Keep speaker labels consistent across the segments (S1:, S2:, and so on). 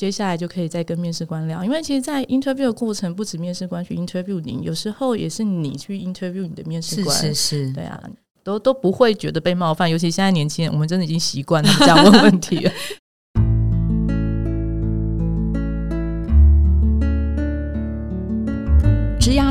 S1: 接下来就可以再跟面试官聊。因为其实，在 interview 的过程，不止面试官去 interview 你，有时候也是你去 interview 你的面试官。
S2: 是是是，
S1: 对啊，都都不会觉得被冒犯。尤其现在年轻人，我们真的已经习惯这样问问题了。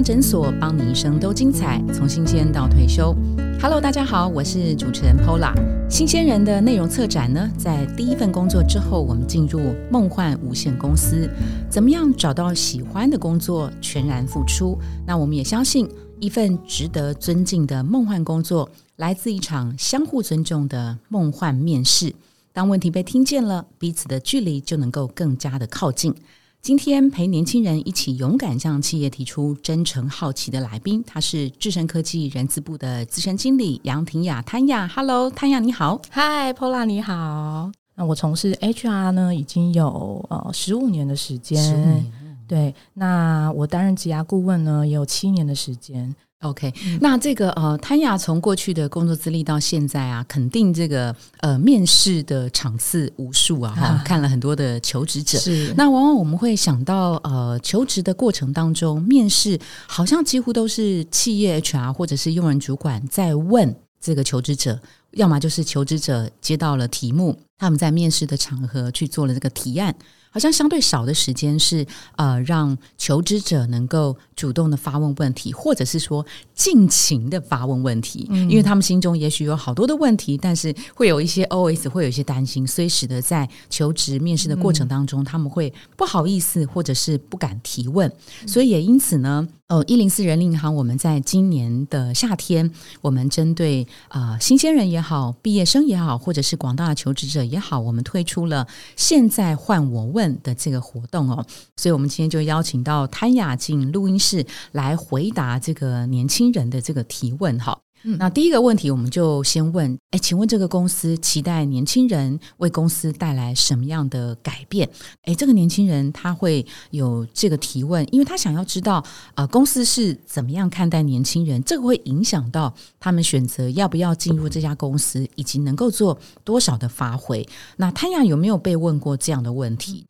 S2: 诊所，帮你一生都精彩，从新鲜到退休。Hello，大家好，我是主持人 Pola。新鲜人的内容策展呢，在第一份工作之后，我们进入梦幻无限公司，怎么样找到喜欢的工作，全然付出？那我们也相信，一份值得尊敬的梦幻工作，来自一场相互尊重的梦幻面试。当问题被听见了，彼此的距离就能够更加的靠近。今天陪年轻人一起勇敢向企业提出真诚好奇的来宾，他是智深科技人资部的资深经理杨婷雅潘雅。Hello，潘雅你好。
S1: Hi，Pola 你好。那我从事 HR 呢，已经有呃十五年的时间。对，那我担任职涯顾问呢，也有七年的时间。
S2: OK，那这个呃，潘雅从过去的工作资历到现在啊，肯定这个呃面试的场次无数啊，哈，看了很多的求职者。
S1: 是，
S2: 那往往我们会想到呃，求职的过程当中，面试好像几乎都是企业 HR 或者是用人主管在问这个求职者，要么就是求职者接到了题目，他们在面试的场合去做了这个提案。好像相对少的时间是呃，让求职者能够主动的发问问题，或者是说尽情的发问问题，因为他们心中也许有好多的问题，但是会有一些 OS，会有一些担心，所以使得在求职面试的过程当中，他们会不好意思，或者是不敢提问，所以也因此呢。哦，一零四人力银行，我们在今年的夏天，我们针对啊新鲜人也好，毕业生也好，或者是广大的求职者也好，我们推出了“现在换我问”的这个活动哦。所以，我们今天就邀请到潘雅静录音室来回答这个年轻人的这个提问哈。那第一个问题，我们就先问：哎，请问这个公司期待年轻人为公司带来什么样的改变？哎，这个年轻人他会有这个提问，因为他想要知道啊，公司是怎么样看待年轻人？这个会影响到他们选择要不要进入这家公司，以及能够做多少的发挥。那潘亚有没有被问过这样的问题？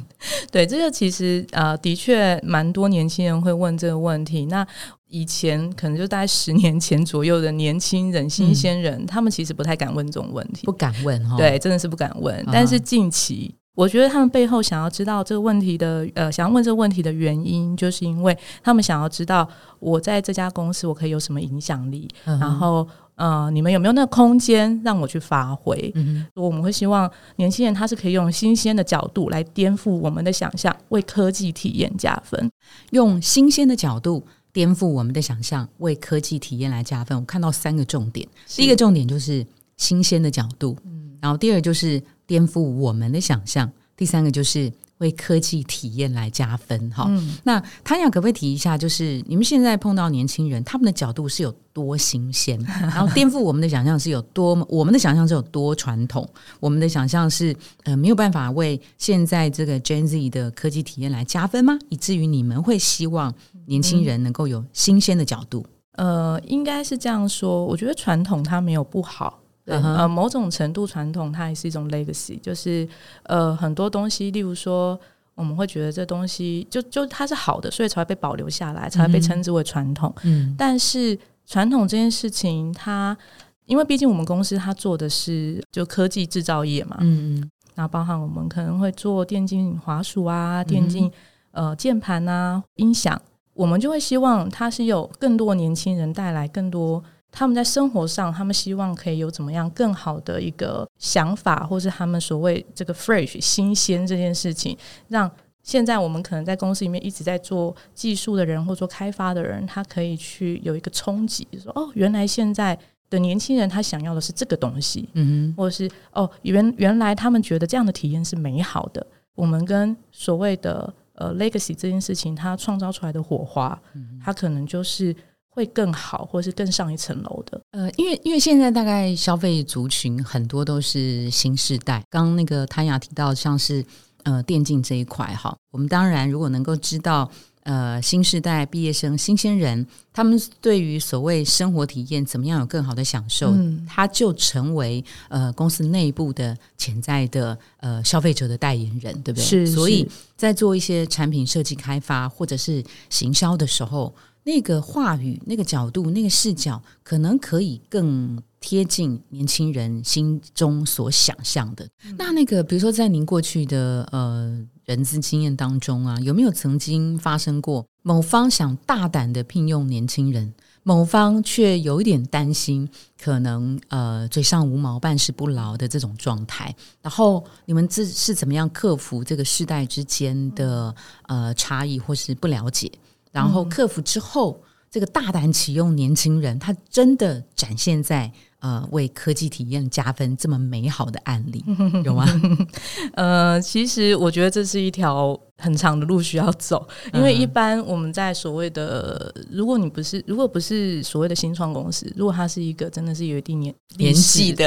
S1: 对，这个其实呃，的确蛮多年轻人会问这个问题。那以前可能就大概十年前左右的年轻人、新鲜人，他们其实不太敢问这种问题，
S2: 不敢问哈。
S1: 对，真的是不敢问。但是近期，我觉得他们背后想要知道这个问题的，呃，想要问这个问题的原因，就是因为他们想要知道我在这家公司我可以有什么影响力，然后呃，你们有没有那个空间让我去发挥？嗯我们会希望年轻人他是可以用新鲜的角度来颠覆我们的想象，为科技体验加分，
S2: 用新鲜的角度。颠覆我们的想象，为科技体验来加分。我看到三个重点，第一个重点就是新鲜的角度，嗯，然后第二就是颠覆我们的想象，第三个就是。为科技体验来加分哈，那汤雅可不可以提一下，就是你们现在碰到年轻人，他们的角度是有多新鲜，然后颠覆我们的想象是有多，我们的想象是有多传统，我们的想象是呃没有办法为现在这个 Gen Z 的科技体验来加分吗？以至于你们会希望年轻人能够有新鲜的角度？
S1: 呃，应该是这样说，我觉得传统它没有不好。呃，某种程度传统它也是一种 legacy，就是呃很多东西，例如说我们会觉得这东西就就它是好的，所以才会被保留下来，才会被称之为传统。嗯，但是传统这件事情，它因为毕竟我们公司它做的是就科技制造业嘛，嗯嗯，那包含我们可能会做电竞滑鼠啊、电竞呃键盘啊、音响，我们就会希望它是有更多年轻人带来更多。他们在生活上，他们希望可以有怎么样更好的一个想法，或是他们所谓这个 fresh 新鲜这件事情，让现在我们可能在公司里面一直在做技术的人或做开发的人，他可以去有一个冲击，说哦，原来现在的年轻人他想要的是这个东西，嗯哼，或者是哦，原原来他们觉得这样的体验是美好的。我们跟所谓的呃 legacy 这件事情，它创造出来的火花，它可能就是。会更好，或是更上一层楼的。
S2: 呃，因为因为现在大概消费族群很多都是新世代。刚刚那个谭雅提到，像是呃电竞这一块哈，我们当然如果能够知道呃新时代毕业生、新鲜人，他们对于所谓生活体验怎么样有更好的享受，他就成为呃公司内部的潜在的呃消费者的代言人，对不对？
S1: 是，
S2: 所以在做一些产品设计开发或者是行销的时候。那个话语、那个角度、那个视角，可能可以更贴近年轻人心中所想象的。那那个，比如说，在您过去的呃人资经验当中啊，有没有曾经发生过某方想大胆的聘用年轻人，某方却有一点担心，可能呃嘴上无毛、办事不牢的这种状态？然后你们这是怎么样克服这个世代之间的呃差异或是不了解？然后克服之后，这个大胆启用年轻人，他真的展现在呃为科技体验加分这么美好的案例 有吗？
S1: 呃，其实我觉得这是一条很长的路需要走，因为一般我们在所谓的，如果你不是，如果不是所谓的新创公司，如果它是一个真的是有一定年
S2: 年纪的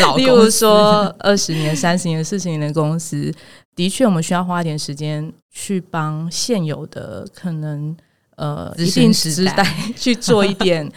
S2: 老，
S1: 例如说二十年、三十年、四十年的公司，的确我们需要花一点时间去帮现有的可能。呃，一定时代去做一点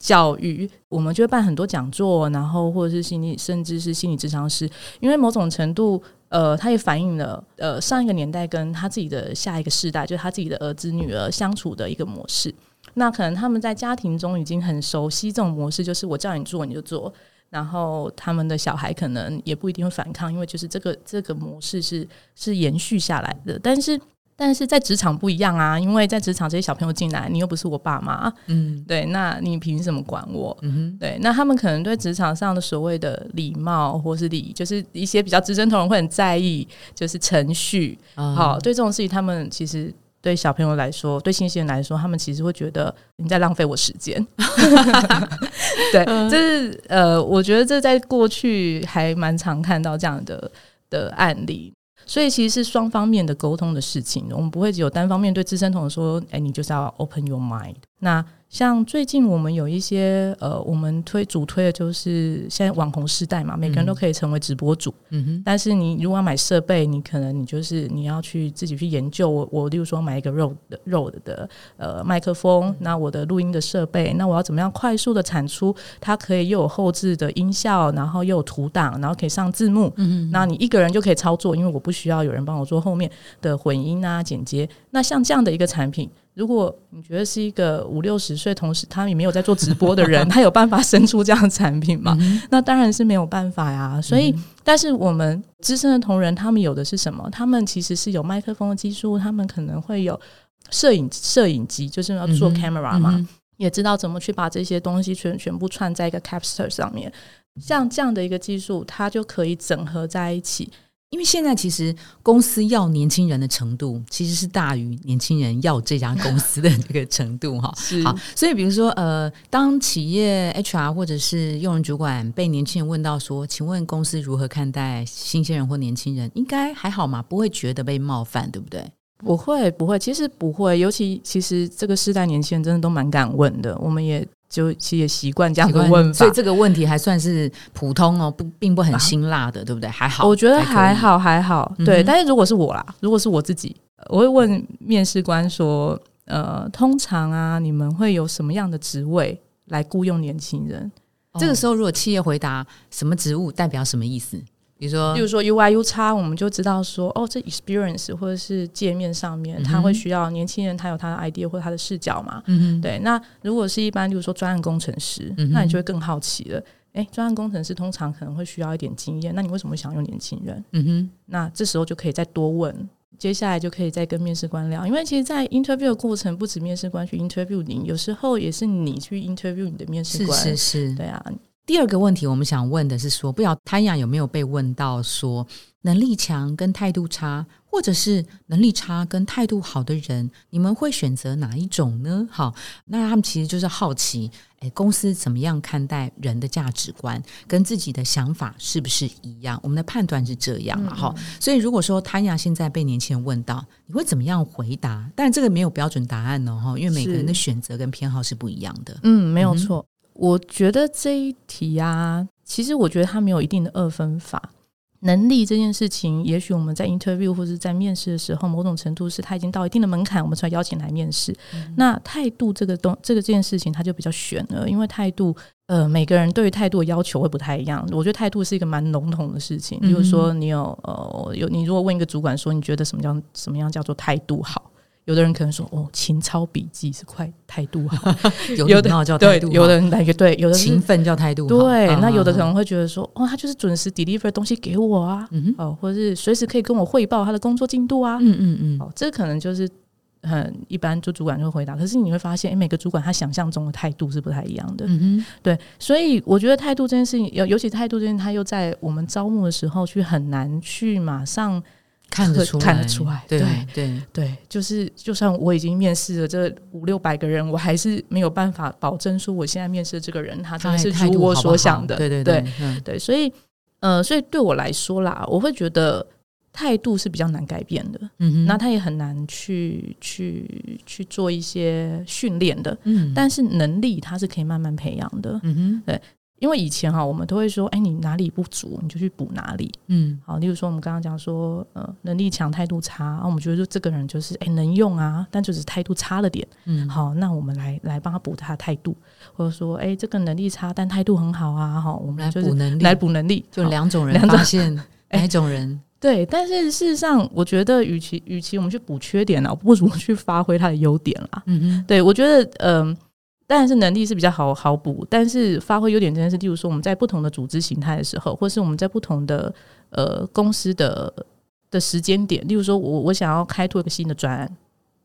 S1: 教育，我们就会办很多讲座，然后或者是心理，甚至是心理智商师，因为某种程度，呃，他也反映了呃上一个年代跟他自己的下一个世代，就是他自己的儿子女儿相处的一个模式。那可能他们在家庭中已经很熟悉这种模式，就是我叫你做你就做，然后他们的小孩可能也不一定会反抗，因为就是这个这个模式是是延续下来的，但是。但是在职场不一样啊，因为在职场这些小朋友进来，你又不是我爸妈，嗯，对，那你凭什么管我？嗯哼，对，那他们可能对职场上的所谓的礼貌或是礼，就是一些比较资深同仁会很在意，就是程序，好，对这种事情，他们其实对小朋友来说，对新鲜人来说，他们其实会觉得你在浪费我时间。对，这是呃，我觉得这在过去还蛮常看到这样的的案例。所以其实是双方面的沟通的事情，我们不会只有单方面对资深同仁说：“哎，你就是要 open your mind。”那像最近我们有一些呃，我们推主推的就是现在网红时代嘛，每个人都可以成为直播主。嗯哼。但是你如果要买设备，你可能你就是你要去自己去研究。我我例如说买一个肉的肉的呃麦克风，那我的录音的设备，那我要怎么样快速的产出？它可以又有后置的音效，然后又有图档，然后可以上字幕。嗯哼。那你一个人就可以操作，因为我不需要有人帮我做后面的混音啊剪接。那像这样的一个产品。如果你觉得是一个五六十岁，同时他也没有在做直播的人，他有办法生出这样的产品吗？那当然是没有办法呀。所以，但是我们资深的同仁，他们有的是什么？他们其实是有麦克风的技术，他们可能会有摄影摄影机，就是要做 camera 嘛，也知道怎么去把这些东西全全部串在一个 capster 上面。像这样的一个技术，它就可以整合在一起。
S2: 因为现在其实公司要年轻人的程度，其实是大于年轻人要这家公司的这个程度哈。好，所以比如说呃，当企业 HR 或者是用人主管被年轻人问到说，请问公司如何看待新鲜人或年轻人？应该还好嘛，不会觉得被冒犯，对不对？
S1: 不会，不会，其实不会。尤其其实这个时代年轻人真的都蛮敢问的，我们也。就其实也习惯这样的问法，
S2: 所以这个问题还算是普通哦，不并不很辛辣的，对不对？还好，
S1: 我觉得还好，还好。对，但是如果是我啦，如果是我自己，我会问面试官说：“呃，通常啊，你们会有什么样的职位来雇佣年轻人？”
S2: 这个时候，如果企业回答什么职务，代表什么意思？比如说，
S1: 比如说 U I U 差，我们就知道说，哦，这 experience 或者是界面上面，他会需要年轻人，他有他的 idea 或者他的视角嘛？嗯对。那如果是一般，就是说专案工程师，那你就会更好奇了。哎，专案工程师通常可能会需要一点经验，那你为什么想用年轻人？嗯哼。那这时候就可以再多问，接下来就可以再跟面试官聊，因为其实，在 interview 的过程，不止面试官去 interview 你，有时候也是你去 interview 你的面试官。
S2: 是是是，
S1: 对啊。
S2: 第二个问题，我们想问的是说，不晓潘雅有没有被问到说，能力强跟态度差，或者是能力差跟态度好的人，你们会选择哪一种呢？好，那他们其实就是好奇，哎，公司怎么样看待人的价值观，跟自己的想法是不是一样？我们的判断是这样了哈。所以如果说潘雅现在被年轻人问到，你会怎么样回答？但这个没有标准答案哦，哈，因为每个人的选择跟偏好是不一样的。
S1: 嗯，没有错。我觉得这一题啊，其实我觉得它没有一定的二分法，能力这件事情，也许我们在 interview 或者在面试的时候，某种程度是他已经到一定的门槛，我们才邀请来面试。那态度这个东这个这件事情，它就比较悬了，因为态度，呃，每个人对于态度的要求会不太一样。我觉得态度是一个蛮笼统的事情，比如说你有呃有你如果问一个主管说，你觉得什么叫什么样叫做态度好？有的人可能说哦，勤操笔记是快态度好，
S2: 有的叫态度，
S1: 有的人感觉对，有的
S2: 勤奋叫态度，
S1: 对。那有的可能会觉得说，哦，他就是准时 deliver 东西给我啊，哦，或者是随时可以跟我汇报他的工作进度啊，嗯嗯嗯。哦，这可能就是很一般，就主管就会回答。可是你会发现，哎，每个主管他想象中的态度是不太一样的，嗯哼。对，所以我觉得态度这件事情，尤尤其态度这件，他又在我们招募的时候去很难去马上。
S2: 看得出
S1: 看得出来，
S2: 对对
S1: 对，就是就算我已经面试了这五六百个人，我还是没有办法保证说我现在面试的这个人他真的是如我所想的，
S2: 对对
S1: 对对，所以呃，所以对我来说啦，我会觉得态度是比较难改变的，嗯哼，那他也很难去去去做一些训练的，嗯，但是能力他是可以慢慢培养的，嗯哼，对。因为以前哈，我们都会说，哎，你哪里不足，你就去补哪里。嗯，好，例如说我们刚刚讲说，呃，能力强，态度差，啊，我们觉得说这个人就是哎能用啊，但就是态度差了点。嗯，好，那我们来来帮他补他的态度，或者说，哎，这个能力差，但态度很好啊，哈，我们
S2: 来补能力，
S1: 来补能力，
S2: 就两种人，发现 哪种人？
S1: 对，但是事实上，我觉得与其与其我们去补缺点呢，不如去发挥他的优点啦。嗯嗯，对我觉得，嗯。当然是能力是比较好好补，但是发挥优点这件事，例如说我们在不同的组织形态的时候，或是我们在不同的呃公司的的时间点，例如说我我想要开拓一个新的专案，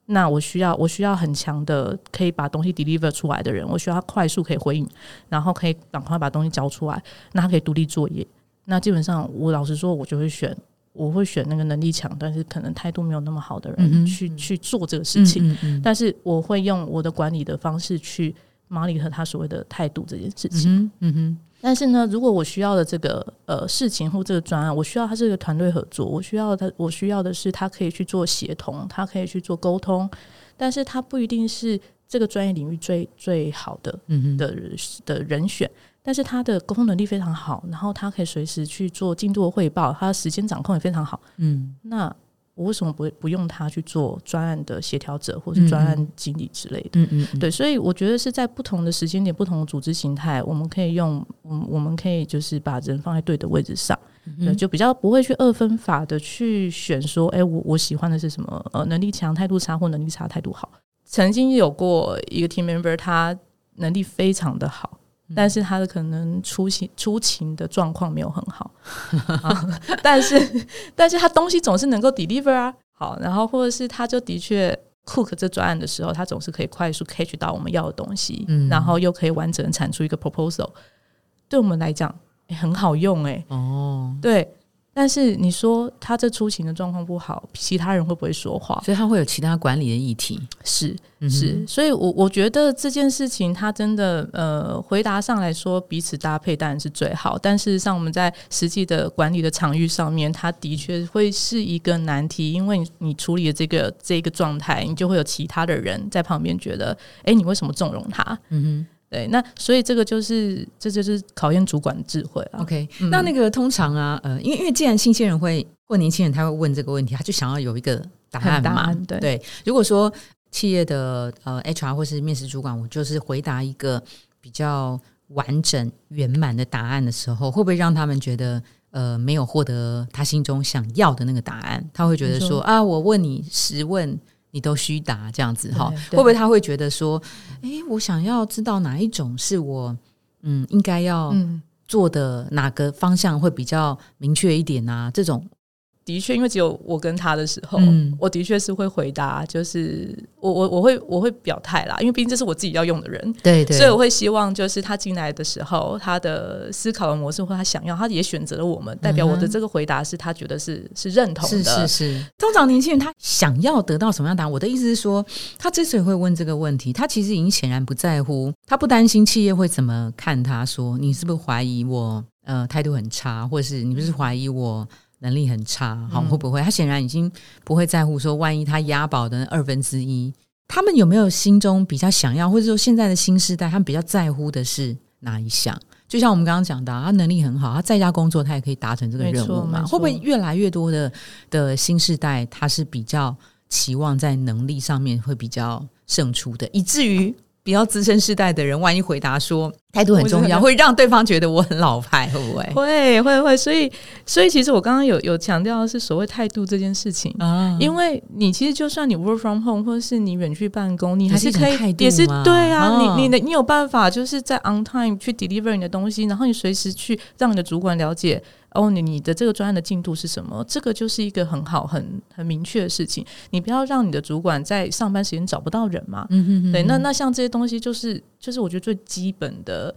S1: 那我需要我需要很强的可以把东西 deliver 出来的人，我需要他快速可以回应，然后可以赶快把东西交出来，那他可以独立作业。那基本上我老实说，我就会选。我会选那个能力强，但是可能态度没有那么好的人去去做这个事情。但是我会用我的管理的方式去马里和他所谓的态度这件事情。嗯哼。但是呢，如果我需要的这个呃事情或这个专案，我需要他这个团队合作，我需要他，我需要的是他可以去做协同，他可以去做沟通，但是他不一定是这个专业领域最最好的的的人选。但是他的沟通能力非常好，然后他可以随时去做进度的汇报，他的时间掌控也非常好。嗯，那我为什么不不用他去做专案的协调者或是专案经理之类的？嗯嗯，对，所以我觉得是在不同的时间点、不同的组织形态，我们可以用，嗯，我们可以就是把人放在对的位置上，对，就比较不会去二分法的去选说，哎，我我喜欢的是什么？呃，能力强、态度差，或能力差、态度好。曾经有过一个 team member，他能力非常的好。但是他的可能出勤出勤的状况没有很好，但是但是他东西总是能够 deliver 啊，好，然后或者是他就的确 cook 这专案的时候，他总是可以快速 catch 到我们要的东西，然后又可以完整产出一个 proposal，对我们来讲很好用哎，哦，对。但是你说他这出行的状况不好，其他人会不会说话？
S2: 所以他会有其他管理的议题。
S1: 是是，所以我我觉得这件事情他真的呃，回答上来说彼此搭配当然是最好，但事实上我们在实际的管理的场域上面，他的确会是一个难题，因为你处理的这个这个状态，你就会有其他的人在旁边觉得，哎，你为什么纵容他？嗯哼。对，那所以这个就是这就是考验主管智慧了。
S2: OK，那那个通常啊，呃，因为因为既然新鲜人会或年轻人他会问这个问题，他就想要有一个答案嘛。对，如果说企业的呃 HR 或是面试主管，我就是回答一个比较完整圆满的答案的时候，会不会让他们觉得呃没有获得他心中想要的那个答案？他会觉得说啊，我问你十问。你都虚答这样子哈，会不会他会觉得说，哎，我想要知道哪一种是我嗯应该要做的哪个方向会比较明确一点啊？这种。
S1: 的确，因为只有我跟他的时候，我的确是会回答，就是我我我会我会表态啦，因为毕竟这是我自己要用的人，
S2: 对对，
S1: 所以我会希望就是他进来的时候，他的思考的模式或他想要，他也选择了我们，代表我的这个回答是他觉得是是认同的，
S2: 是是是。通常年轻人他想要得到什么样答案？我的意思是说，他之所以会问这个问题，他其实已经显然不在乎，他不担心企业会怎么看他，说你是不是怀疑我呃态度很差，或者是你不是怀疑我？能力很差，好会不会？他显然已经不会在乎说，万一他押宝的二分之一，他们有没有心中比较想要，或者说现在的新时代，他们比较在乎的是哪一项？就像我们刚刚讲的，他能力很好，他在家工作，他也可以达成这个任务嘛？会不会越来越多的的新时代，他是比较期望在能力上面会比较胜出的，以至于？比较资深世代的人，万一回答说态度很重要，会让对方觉得我很老派，会不会？
S1: 会会会，所以所以其实我刚刚有有强调的是所谓态度这件事情。啊，因为你其实就算你 work from home 或者是你远去办公，你还是可以也是对啊，你你的你有办法就是在 on time 去 deliver 你的东西，然后你随时去让你的主管了解。哦，你你的这个专案的进度是什么？这个就是一个很好、很很明确的事情。你不要让你的主管在上班时间找不到人嘛。嗯对，那那像这些东西，就是就是我觉得最基本的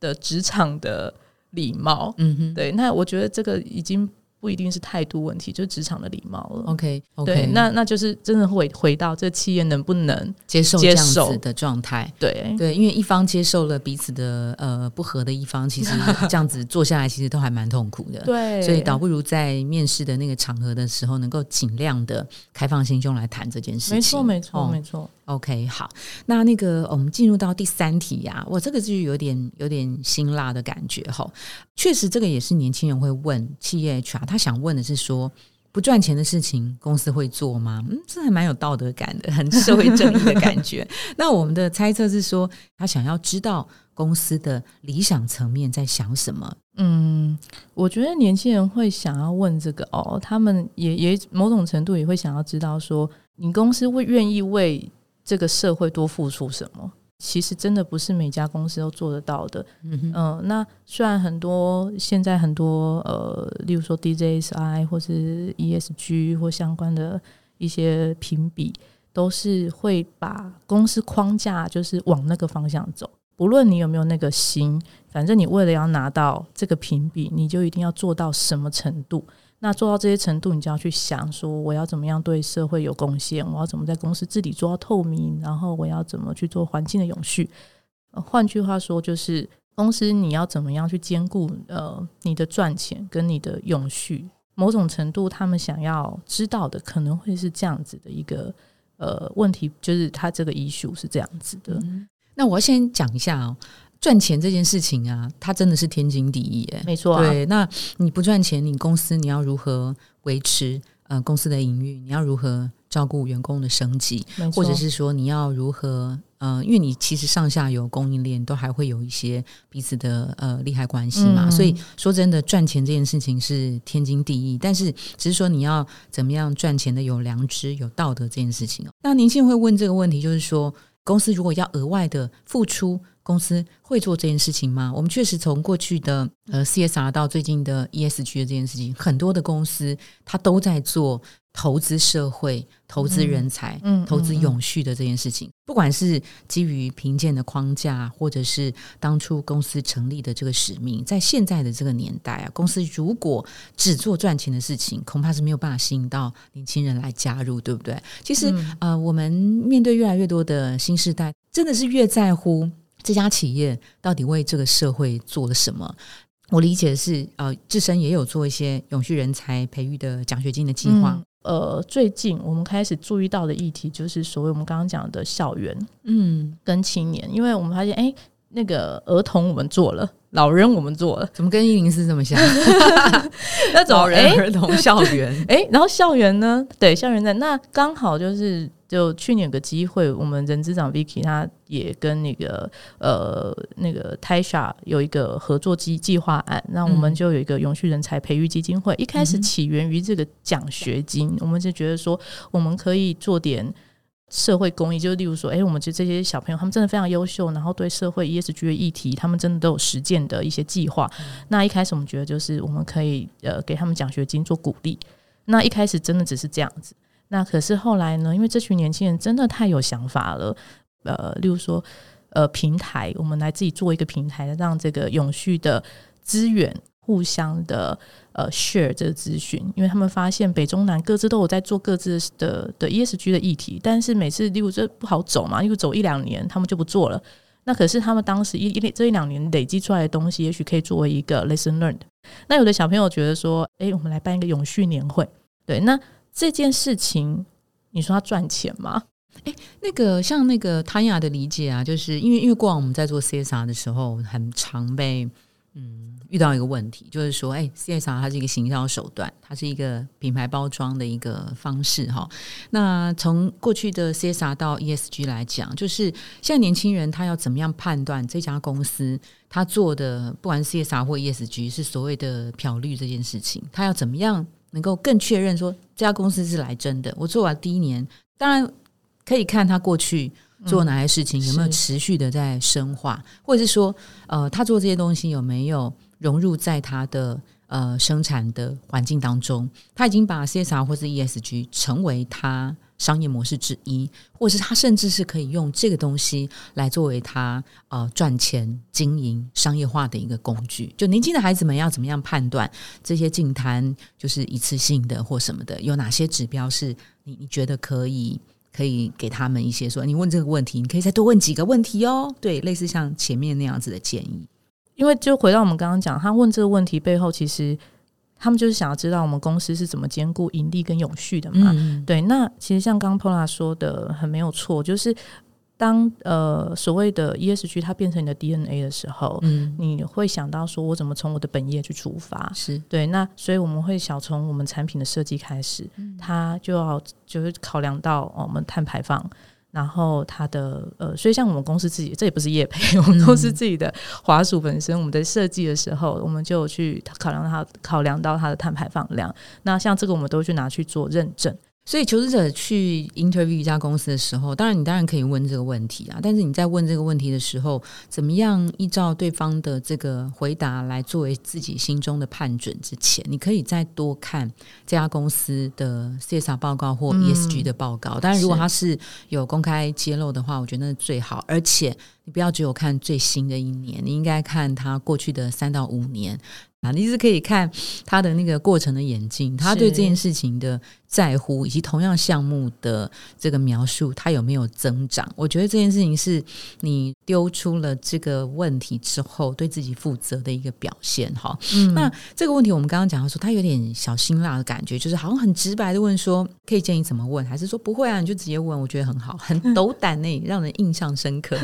S1: 的职场的礼貌。嗯哼，对，那我觉得这个已经。不一定是态度问题，就是职场的礼貌了。
S2: OK，
S1: 对，那那就是真的会回到这企业能不能
S2: 接受这样子的状态。
S1: 对
S2: 对，因为一方接受了彼此的呃不和的一方，其实这样子做下来，其实都还蛮痛苦的。
S1: 对，
S2: 所以倒不如在面试的那个场合的时候，能够尽量的开放心胸来谈这件事情。
S1: 没错，没错，没错。
S2: OK，好，那那个我们进入到第三题呀，我这个就有点有点辛辣的感觉哈。确实，这个也是年轻人会问企业 HR，他想问的是说，不赚钱的事情公司会做吗？嗯，这还蛮有道德感的，很社会正义的感觉。那我们的猜测是说，他想要知道公司的理想层面在想什么。
S1: 嗯，我觉得年轻人会想要问这个哦，他们也也某种程度也会想要知道说，你公司会愿意为。这个社会多付出什么？其实真的不是每家公司都做得到的。嗯，那虽然很多现在很多呃，例如说 DJSI 或是 ESG 或相关的一些评比，都是会把公司框架就是往那个方向走。不论你有没有那个心，反正你为了要拿到这个评比，你就一定要做到什么程度。那做到这些程度，你就要去想说，我要怎么样对社会有贡献？我要怎么在公司治理做到透明？然后我要怎么去做环境的永续？换句话说，就是公司你要怎么样去兼顾呃你的赚钱跟你的永续？某种程度，他们想要知道的可能会是这样子的一个呃问题，就是他这个医术是这样子的。
S2: 那我先讲一下哦。赚钱这件事情啊，它真的是天经地义哎，
S1: 没错。
S2: 对，那你不赚钱，你公司你要如何维持呃公司的营运？你要如何照顾员工的生计？或者是说你要如何呃，因为你其实上下游供应链都还会有一些彼此的呃利害关系嘛。所以说真的赚钱这件事情是天经地义，但是只是说你要怎么样赚钱的有良知、有道德这件事情哦。那年轻人会问这个问题，就是说公司如果要额外的付出。公司会做这件事情吗？我们确实从过去的呃 CSR 到最近的 ESG 的这件事情，很多的公司它都在做投资社会、投资人才、嗯投资永续的这件事情。不管是基于评鉴的框架，或者是当初公司成立的这个使命，在现在的这个年代啊，公司如果只做赚钱的事情，恐怕是没有办法吸引到年轻人来加入，对不对？其实呃，我们面对越来越多的新时代，真的是越在乎。这家企业到底为这个社会做了什么？我理解的是，呃，自身也有做一些永续人才培育的奖学金的计划。
S1: 呃，最近我们开始注意到的议题，就是所谓我们刚刚讲的校园，嗯，跟青年，因为我们发现，哎，那个儿童我们做了，老人我们做了，
S2: 怎么跟一零四这么像？
S1: 那老
S2: 人儿童校园，
S1: 哎，然后校园呢？对，校园在那刚好就是。就去年有个机会，我们人资长 Vicky 他也跟那个呃那个 Tasha 有一个合作计计划案，那我们就有一个永续人才培育基金会。一开始起源于这个奖学金，我们就觉得说我们可以做点社会公益，就例如说，哎，我们这这些小朋友他们真的非常优秀，然后对社会 ESG 的议题，他们真的都有实践的一些计划。那一开始我们觉得就是我们可以呃给他们奖学金做鼓励。那一开始真的只是这样子。那可是后来呢？因为这群年轻人真的太有想法了，呃，例如说，呃，平台，我们来自己做一个平台，让这个永续的资源互相的呃 share 这个资讯，因为他们发现北中南各自都有在做各自的的 ESG 的议题，但是每次例如这不好走嘛，因为走一两年他们就不做了。那可是他们当时一一这一两年累积出来的东西，也许可以作为一个 lesson learned。那有的小朋友觉得说，哎，我们来办一个永续年会，对，那。这件事情，你说他赚钱吗？
S2: 哎，那个像那个汤雅的理解啊，就是因为因为过往我们在做 CSR 的时候，很常被嗯，遇到一个问题，就是说，哎，CSR 它是一个行销手段，它是一个品牌包装的一个方式哈。那从过去的 CSR 到 ESG 来讲，就是现在年轻人他要怎么样判断这家公司他做的，不管是 CSR 或 ESG，是所谓的漂绿这件事情，他要怎么样能够更确认说这家公司是来真的？我做完第一年，当然可以看他过去。做哪些事情有没有持续的在深化，或者是说，呃，他做这些东西有没有融入在他的呃生产的环境当中？他已经把 CSR 或是 ESG 成为他商业模式之一，或是他甚至是可以用这个东西来作为他呃赚钱、经营、商业化的一个工具。就年轻的孩子们要怎么样判断这些净滩就是一次性的或什么的？有哪些指标是你你觉得可以？可以给他们一些说，你问这个问题，你可以再多问几个问题哦。对，类似像前面那样子的建议。
S1: 因为就回到我们刚刚讲，他问这个问题背后，其实他们就是想要知道我们公司是怎么兼顾盈利跟永续的嘛。对，那其实像刚刚 Pola 说的很没有错，就是。当呃所谓的 ESG 它变成你的 DNA 的时候，嗯，你会想到说，我怎么从我的本业去出发？
S2: 是
S1: 对，那所以我们会想从我们产品的设计开始，它就要就是考量到我们碳排放，然后它的呃，所以像我们公司自己，这也不是业配，我们公司自己的华数本身，我们在设计的时候，我们就去考量它，考量到它的碳排放量。那像这个，我们都去拿去做认证。
S2: 所以求职者去 interview 一家公司的时候，当然你当然可以问这个问题啊，但是你在问这个问题的时候，怎么样依照对方的这个回答来作为自己心中的判准之前，你可以再多看这家公司的 CSR 报告或 ESG 的报告。当然，如果它是有公开揭露的话，我觉得那最好。而且你不要只有看最新的一年，你应该看他过去的三到五年。啊，你是可以看他的那个过程的演进，他对这件事情的在乎，以及同样项目的这个描述，它有没有增长？我觉得这件事情是你丢出了这个问题之后，对自己负责的一个表现。哈，嗯那这个问题我们刚刚讲到说，他有点小辛辣的感觉，就是好像很直白的问说，可以建议怎么问，还是说不会啊，你就直接问？我觉得很好，很斗胆呢，让人印象深刻。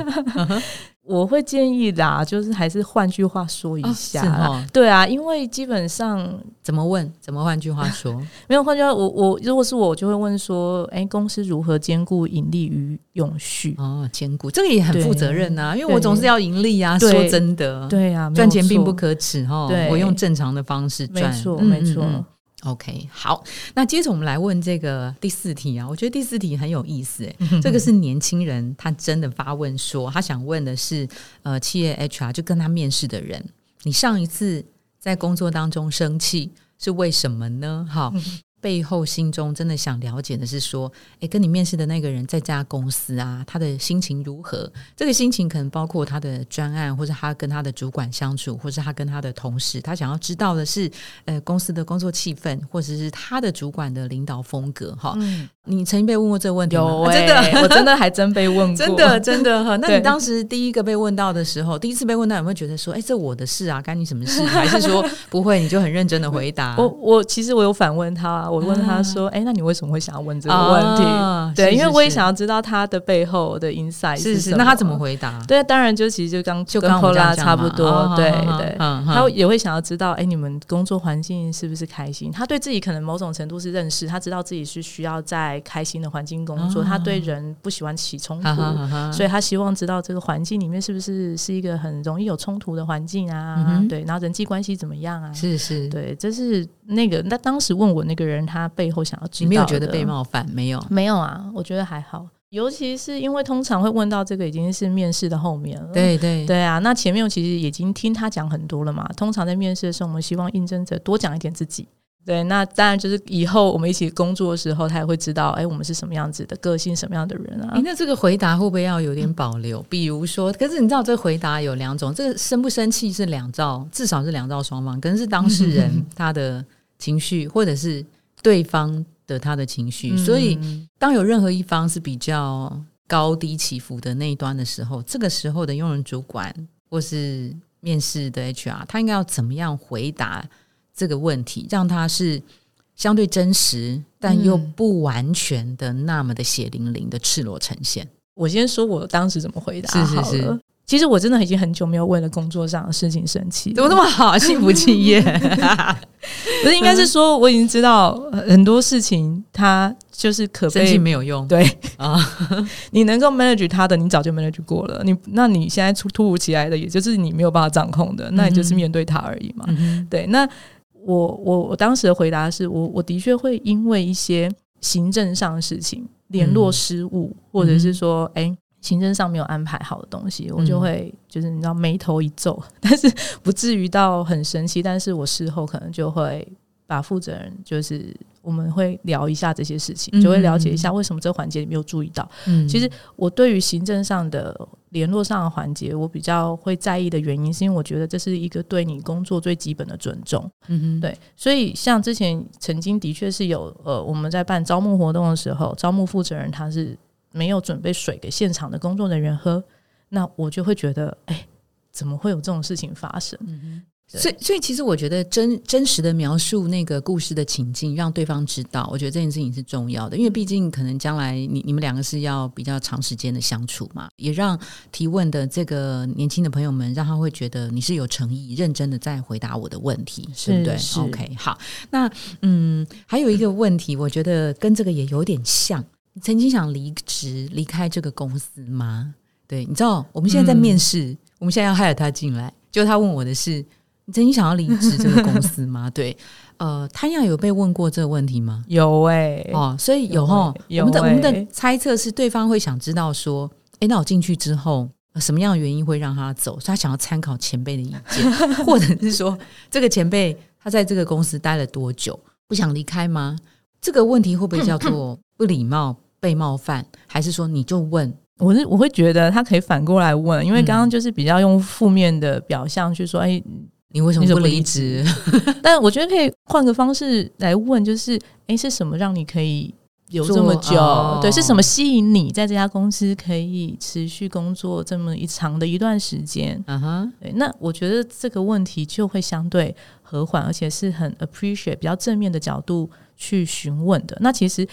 S1: 我会建议啦，就是还是换句话说一下，对啊，因为基本上
S2: 怎么问，怎么换句话说，
S1: 没有换句话，我我如果是我，我就会问说，哎，公司如何兼顾盈利与永续？
S2: 哦，兼顾这个也很负责任啊，因为我总是要盈利啊。说真的，
S1: 对啊，
S2: 赚钱并不可耻哈，我用正常的方式赚，
S1: 没错，没错。
S2: OK，好，那接着我们来问这个第四题啊，我觉得第四题很有意思，哎，这个是年轻人他真的发问说，他想问的是，呃，企业 HR 就跟他面试的人，你上一次在工作当中生气是为什么呢？好。背后心中真的想了解的是说，哎，跟你面试的那个人在家公司啊，他的心情如何？这个心情可能包括他的专案，或者他跟他的主管相处，或者他跟他的同事，他想要知道的是，呃，公司的工作气氛，或者是他的主管的领导风格。哈，你曾经被问过这个问题
S1: 吗？
S2: 真
S1: 的，我真的还真被问过，
S2: 真的真的哈。那你当时第一个被问到的时候，第一次被问到，有没有觉得说，哎，这我的事啊，干你什么事？还是说不会，你就很认真的回答？
S1: 我我其实我有反问他。我问他说：“哎，那你为什么会想要问这个问题？对，因为我也想要知道他的背后的 insight 是什么。
S2: 那他怎么回答？
S1: 对，当然就其实就刚就跟 Pola 差不多。对对，他也会想要知道，哎，你们工作环境是不是开心？他对自己可能某种程度是认识，他知道自己是需要在开心的环境工作。他对人不喜欢起冲突，所以他希望知道这个环境里面是不是是一个很容易有冲突的环境啊？对，然后人际关系怎么样啊？
S2: 是是，
S1: 对，这是那个那当时问我那个人，他背后想要知道，
S2: 你没有觉得被冒犯？没有，
S1: 没有啊，我觉得还好。尤其是因为通常会问到这个，已经是面试的后面了。
S2: 对对
S1: 对啊，那前面其实已经听他讲很多了嘛。通常在面试的时候，我们希望应征者多讲一点自己。对，那当然就是以后我们一起工作的时候，他也会知道，哎，我们是什么样子的个性，什么样的人啊？
S2: 那这个回答会不会要有点保留？比如说，可是你知道，这个回答有两种，这个生不生气是两兆，至少是两兆双方，可能是当事人 他的情绪，或者是对方。的他的情绪，所以当有任何一方是比较高低起伏的那一端的时候，这个时候的用人主管或是面试的 HR，他应该要怎么样回答这个问题，让他是相对真实，但又不完全的那么的血淋淋的赤裸呈现？
S1: 我先说我当时怎么回答，
S2: 是是是。
S1: 其实我真的已经很久没有为了工作上的事情生气，
S2: 怎么那么好？幸福企业，
S1: 不是应该是说我已经知道很多事情，它就是可
S2: 生气没有用。
S1: 对啊，你能够 manage 它的，你早就 manage 过了。你那你现在突突如其来的，也就是你没有办法掌控的，那你就是面对它而已嘛。对，那我我我当时的回答是我我的确会因为一些行政上的事情联络失误，或者是说哎。行政上没有安排好的东西，我就会就是你知道眉头一皱，但是不至于到很生气。但是我事后可能就会把负责人，就是我们会聊一下这些事情，就会了解一下为什么这个环节你没有注意到。嗯其实我对于行政上的联络上的环节，我比较会在意的原因，是因为我觉得这是一个对你工作最基本的尊重。嗯哼，对。所以像之前曾经的确是有呃，我们在办招募活动的时候，招募负责人他是。没有准备水给现场的工作人员喝，那我就会觉得，哎，怎么会有这种事情发生？
S2: 嗯所以，所以其实我觉得真真实的描述那个故事的情境，让对方知道，我觉得这件事情是重要的，因为毕竟可能将来你你们两个是要比较长时间的相处嘛，也让提问的这个年轻的朋友们，让他会觉得你是有诚意、认真的在回答我的问题，对不对？OK，好，那嗯，还有一个问题，我觉得跟这个也有点像。你曾经想离职离开这个公司吗？对，你知道我们现在在面试，我们现在要 hire 他进来，就他问我的是：你曾经想要离职这个公司吗？对，呃，潘亚有被问过这个问题吗？
S1: 有哎，
S2: 哦，所以有哈，我们的我们的猜测是对方会想知道说：哎，那我进去之后，什么样的原因会让他走？他想要参考前辈的意见，或者是说这个前辈他在这个公司待了多久，不想离开吗？这个问题会不会叫做不礼貌、被冒犯，还是说你就问？
S1: 我是我会觉得他可以反过来问，因为刚刚就是比较用负面的表象去说：“哎，
S2: 你为什么不离职？”
S1: 但我觉得可以换个方式来问，就是：“哎，是什么让你可以有这么久？对，是什么吸引你在这家公司可以持续工作这么一长的一段时间？”嗯哼，对，那我觉得这个问题就会相对和缓，而且是很 appreciate 比较正面的角度。去询问的，那其实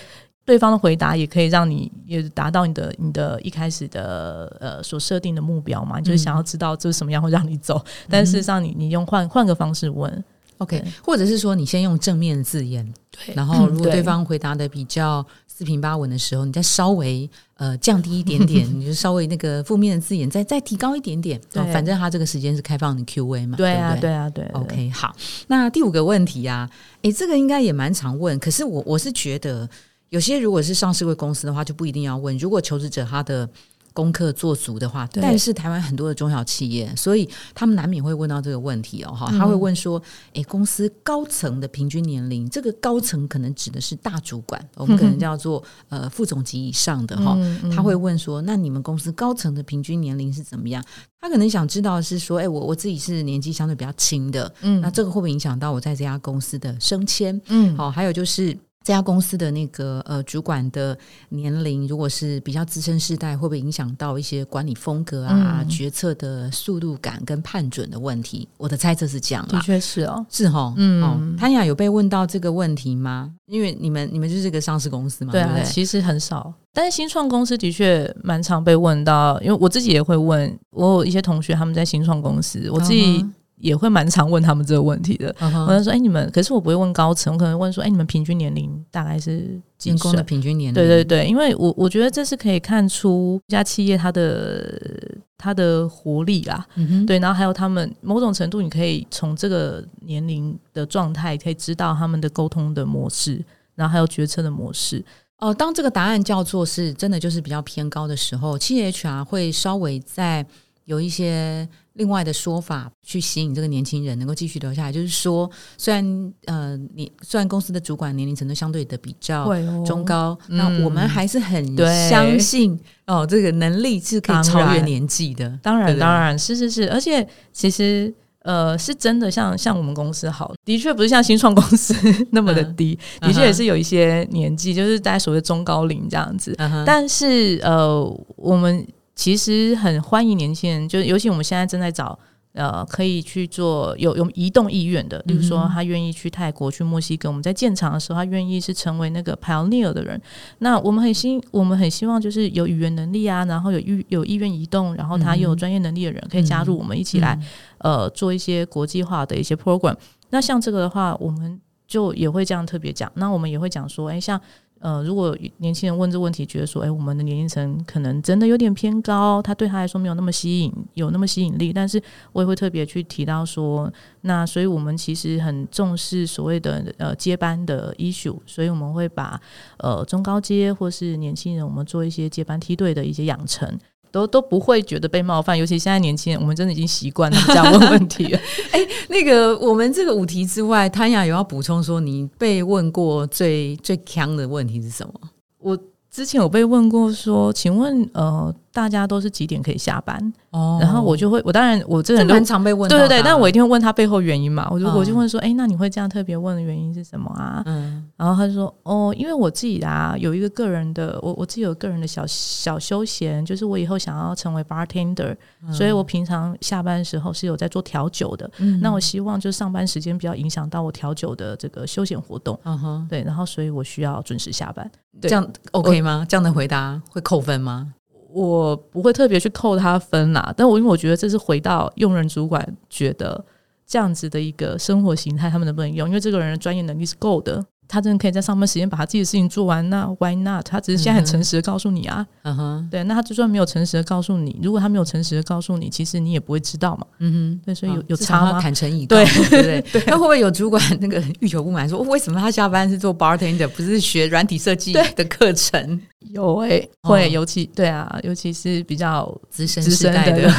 S1: 对方的回答也可以让你也达到你的你的一开始的呃所设定的目标嘛，就是想要知道这是什么样会让你走，但事实上你你用换换个方式问
S2: ，OK，或者是说你先用正面的字眼，对，然后如果对。方回答的比较。四平八稳的时候，你再稍微呃降低一点点，你就稍微那个负面的字眼再再提高一点点。对反正他这个时间是开放的 Q&A 嘛。
S1: 对啊，对啊，对。
S2: OK，好。那第五个问题啊，诶，这个应该也蛮常问。可是我我是觉得，有些如果是上市贵公司的话，就不一定要问。如果求职者他的。功课做足的话，但是台湾很多的中小企业，所以他们难免会问到这个问题哦，哈，他会问说，哎，公司高层的平均年龄，这个高层可能指的是大主管，我们可能叫做呃副总级以上的哈，他会问说，那你们公司高层的平均年龄是怎么样？他可能想知道的是说，哎，我我自己是年纪相对比较轻的，嗯，那这个会不会影响到我在这家公司的升迁？嗯，好，还有就是。这家公司的那个呃主管的年龄，如果是比较资深世代，会不会影响到一些管理风格啊、决策的速度感跟判准的问题？我的猜测是这样
S1: 的确是哦，
S2: 是哈，嗯，潘雅有被问到这个问题吗？因为你们你们就是个上市公司嘛，对
S1: 啊，其实很少，但是新创公司的确蛮常被问到，因为我自己也会问，我有一些同学他们在新创公司，我自己。也会蛮常问他们这个问题的。我就说：“哎，你们，可是我不会问高层，我可能问说：哎，你们平均年龄大概是几
S2: 岁？的平均年龄？
S1: 对对对，因为我我觉得这是可以看出一家企业它的它的活力啦。对，然后还有他们某种程度，你可以从这个年龄的状态，可以知道他们的沟通的模式，然后还有决策的模式。
S2: 哦，当这个答案叫做是真的，就是比较偏高的时候，企业 HR 会稍微在。有一些另外的说法去吸引这个年轻人能够继续留下来，就是说，虽然呃，你虽然公司的主管年龄层都相对的比较中高，那我们还是很相信哦，这个能力是可以超越年纪的。
S1: 当然，当然是是是，而且其实呃，是真的像像我们公司好，的确不是像新创公司 那么的低，的确也是有一些年纪，就是大家所谓中高龄这样子。但是呃，我们。其实很欢迎年轻人，就尤其我们现在正在找呃，可以去做有有移动意愿的，比如说他愿意去泰国、去墨西哥。我们在建厂的时候，他愿意是成为那个 pioneer 的人。那我们很希，我们很希望就是有语言能力啊，然后有意有意愿移动，然后他又有专业能力的人，可以加入我们一起来呃做一些国际化的一些 program。那像这个的话，我们就也会这样特别讲。那我们也会讲说，哎，像。呃，如果年轻人问这问题，觉得说，哎，我们的年龄层可能真的有点偏高，他对他来说没有那么吸引，有那么吸引力。但是我也会特别去提到说，那所以我们其实很重视所谓的呃接班的 issue，所以我们会把呃中高阶或是年轻人，我们做一些接班梯队的一些养成。都都不会觉得被冒犯，尤其现在年轻人，我们真的已经习惯了这样问问题了。
S2: 哎，那个我们这个五题之外，汤雅有要补充说，你被问过最最强的问题是什么？
S1: 我之前有被问过说，请问呃。大家都是几点可以下班？哦，然后我就会，我当然我这个人
S2: 蛮常被问，
S1: 对对对，但我一定会问他背后原因嘛。我就我就问说，哎，那你会这样特别问的原因是什么啊？嗯，然后他就说，哦，因为我自己啊有一个个人的，我我自己有个人的小小休闲，就是我以后想要成为 bartender，所以我平常下班的时候是有在做调酒的。嗯，那我希望就上班时间不要影响到我调酒的这个休闲活动。嗯哼，对，然后所以我需要准时下班。
S2: 这样 OK 吗？这样的回答会扣分吗？
S1: 我不会特别去扣他分啦，但我因为我觉得这是回到用人主管觉得这样子的一个生活形态，他们能不能用？因为这个人的专业能力是够的。他真的可以在上班时间把他自己的事情做完，那 Why not？他只是现在很诚实的告诉你啊，嗯哼，对，那他就算没有诚实的告诉你，如果他没有诚实的告诉你，其实你也不会知道嘛，嗯哼，对，所以有有差吗？
S2: 坦诚以对。对对，那会不会有主管那个欲求不满，说为什么他下班是做 bartender，不是学软体设计的课程？
S1: 有诶，会，尤其对啊，尤其是比较
S2: 资深资深的，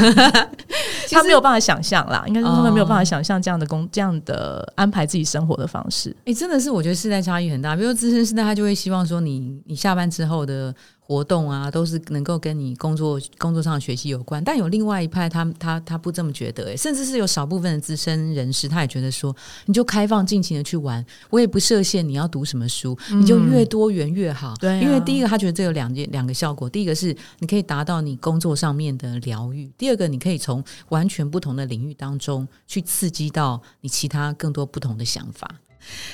S1: 他没有办法想象啦，应该是他们没有办法想象这样的工这样的安排自己生活的方式。
S2: 哎，真的是，我觉得是在。差异很大，比如说资深时代，他就会希望说你你下班之后的活动啊，都是能够跟你工作工作上的学习有关。但有另外一派，他他他不这么觉得，哎，甚至是有少部分的资深人士，他也觉得说，你就开放尽情的去玩，我也不设限你要读什么书，你就越多元越好。
S1: 对，
S2: 因为第一个他觉得这有两件两个效果，第一个是你可以达到你工作上面的疗愈，第二个你可以从完全不同的领域当中去刺激到你其他更多不同的想法。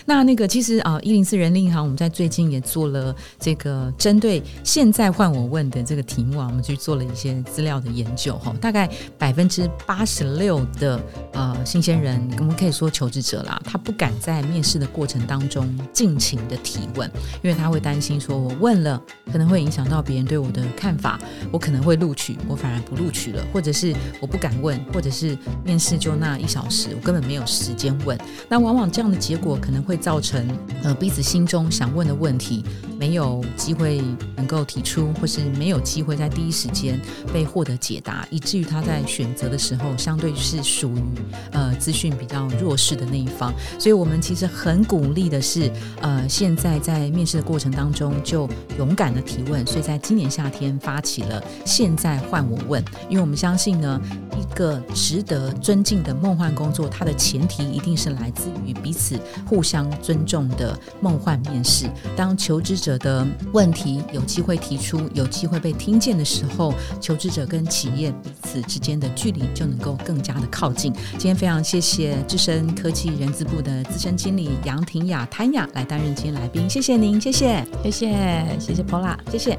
S2: 那那个其实啊，一零四人力银行，我们在最近也做了这个针对现在换我问的这个题目啊，我们去做了一些资料的研究哈。大概百分之八十六的呃新鲜人，我们可以说求职者啦，他不敢在面试的过程当中尽情的提问，因为他会担心说，我问了可能会影响到别人对我的看法，我可能会录取，我反而不录取了，或者是我不敢问，或者是面试就那一小时，我根本没有时间问。那往往这样的结果。可能会造成呃彼此心中想问的问题没有机会能够提出，或是没有机会在第一时间被获得解答，以至于他在选择的时候相对是属于呃资讯比较弱势的那一方。所以我们其实很鼓励的是，呃，现在在面试的过程当中就勇敢的提问。所以在今年夏天发起了“现在换我问”，因为我们相信呢，一个值得尊敬的梦幻工作，它的前提一定是来自于彼此。互相尊重的梦幻面试，当求职者的问题有机会提出，有机会被听见的时候，求职者跟企业彼此之间的距离就能够更加的靠近。今天非常谢谢智深科技人资部的资深经理杨婷雅谭雅来担任今天来宾，谢谢您，谢谢，
S1: 谢谢，谢谢 Pola，
S2: 谢谢。